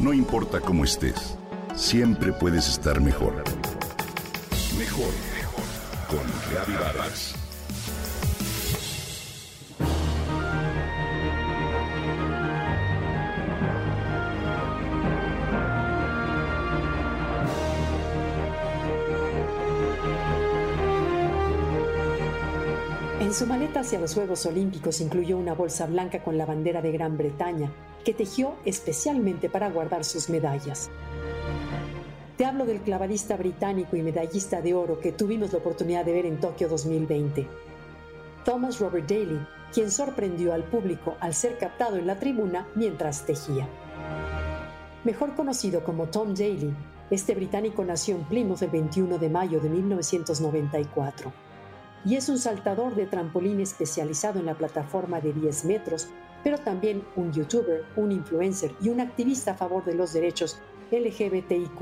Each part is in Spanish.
No importa cómo estés, siempre puedes estar mejor. Mejor, mejor. Con Reavivadas. En su maleta hacia los Juegos Olímpicos incluyó una bolsa blanca con la bandera de Gran Bretaña, que tejió especialmente para guardar sus medallas. Te hablo del clavadista británico y medallista de oro que tuvimos la oportunidad de ver en Tokio 2020. Thomas Robert Daly, quien sorprendió al público al ser captado en la tribuna mientras tejía. Mejor conocido como Tom Daly, este británico nació en Plymouth el 21 de mayo de 1994 y es un saltador de trampolín especializado en la plataforma de 10 metros, pero también un youtuber, un influencer y un activista a favor de los derechos LGBTIQ.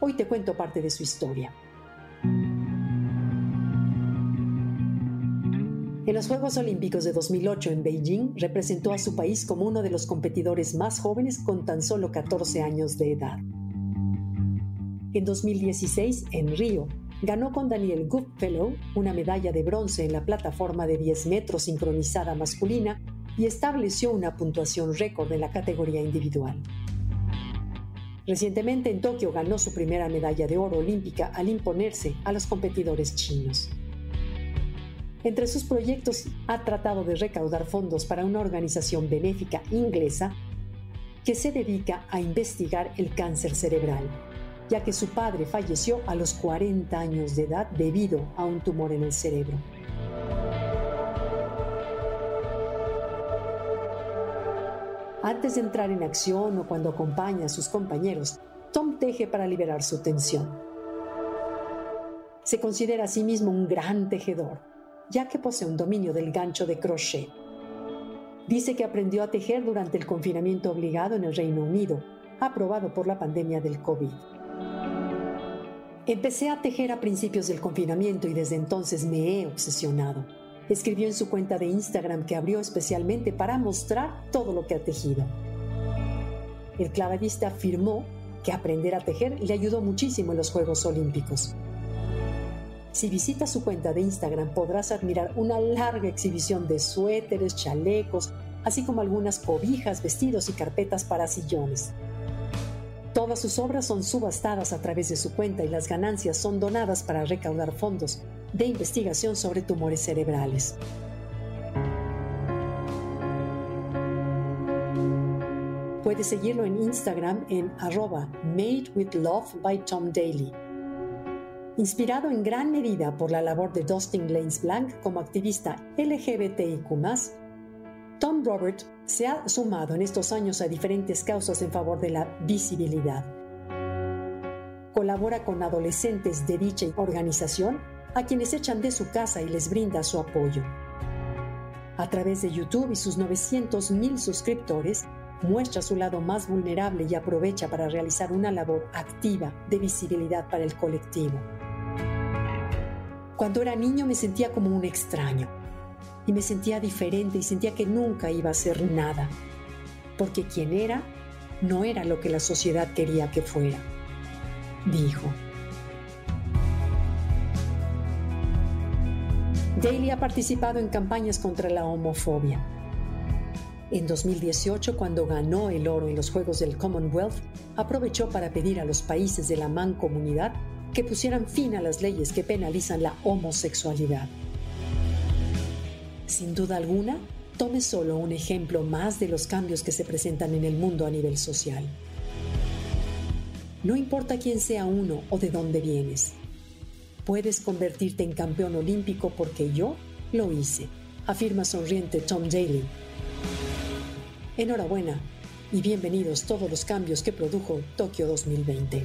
Hoy te cuento parte de su historia. En los Juegos Olímpicos de 2008 en Beijing representó a su país como uno de los competidores más jóvenes con tan solo 14 años de edad. En 2016, en Río, ganó con Daniel Goodfellow una medalla de bronce en la plataforma de 10 metros sincronizada masculina y estableció una puntuación récord en la categoría individual. Recientemente en Tokio ganó su primera medalla de oro olímpica al imponerse a los competidores chinos. Entre sus proyectos ha tratado de recaudar fondos para una organización benéfica inglesa que se dedica a investigar el cáncer cerebral ya que su padre falleció a los 40 años de edad debido a un tumor en el cerebro. Antes de entrar en acción o cuando acompaña a sus compañeros, Tom teje para liberar su tensión. Se considera a sí mismo un gran tejedor, ya que posee un dominio del gancho de crochet. Dice que aprendió a tejer durante el confinamiento obligado en el Reino Unido, aprobado por la pandemia del COVID. Empecé a tejer a principios del confinamiento y desde entonces me he obsesionado. Escribió en su cuenta de Instagram que abrió especialmente para mostrar todo lo que ha tejido. El clavadista afirmó que aprender a tejer le ayudó muchísimo en los Juegos Olímpicos. Si visitas su cuenta de Instagram podrás admirar una larga exhibición de suéteres, chalecos, así como algunas cobijas, vestidos y carpetas para sillones. Todas sus obras son subastadas a través de su cuenta y las ganancias son donadas para recaudar fondos de investigación sobre tumores cerebrales. Puedes seguirlo en Instagram en arroba Made with Love by Tom Daly. Inspirado en gran medida por la labor de Dustin Lanes Blanc como activista LGBTIQ, Tom Robert se ha sumado en estos años a diferentes causas en favor de la visibilidad. Colabora con adolescentes de dicha organización a quienes echan de su casa y les brinda su apoyo. A través de YouTube y sus 900.000 suscriptores, muestra su lado más vulnerable y aprovecha para realizar una labor activa de visibilidad para el colectivo. Cuando era niño me sentía como un extraño y me sentía diferente y sentía que nunca iba a ser nada, porque quien era no era lo que la sociedad quería que fuera, dijo. Daly ha participado en campañas contra la homofobia. En 2018, cuando ganó el oro en los Juegos del Commonwealth, aprovechó para pedir a los países de la mancomunidad que pusieran fin a las leyes que penalizan la homosexualidad. Sin duda alguna, tome solo un ejemplo más de los cambios que se presentan en el mundo a nivel social. No importa quién sea uno o de dónde vienes. Puedes convertirte en campeón olímpico porque yo lo hice, afirma sonriente Tom Daly. Enhorabuena y bienvenidos todos los cambios que produjo Tokio 2020.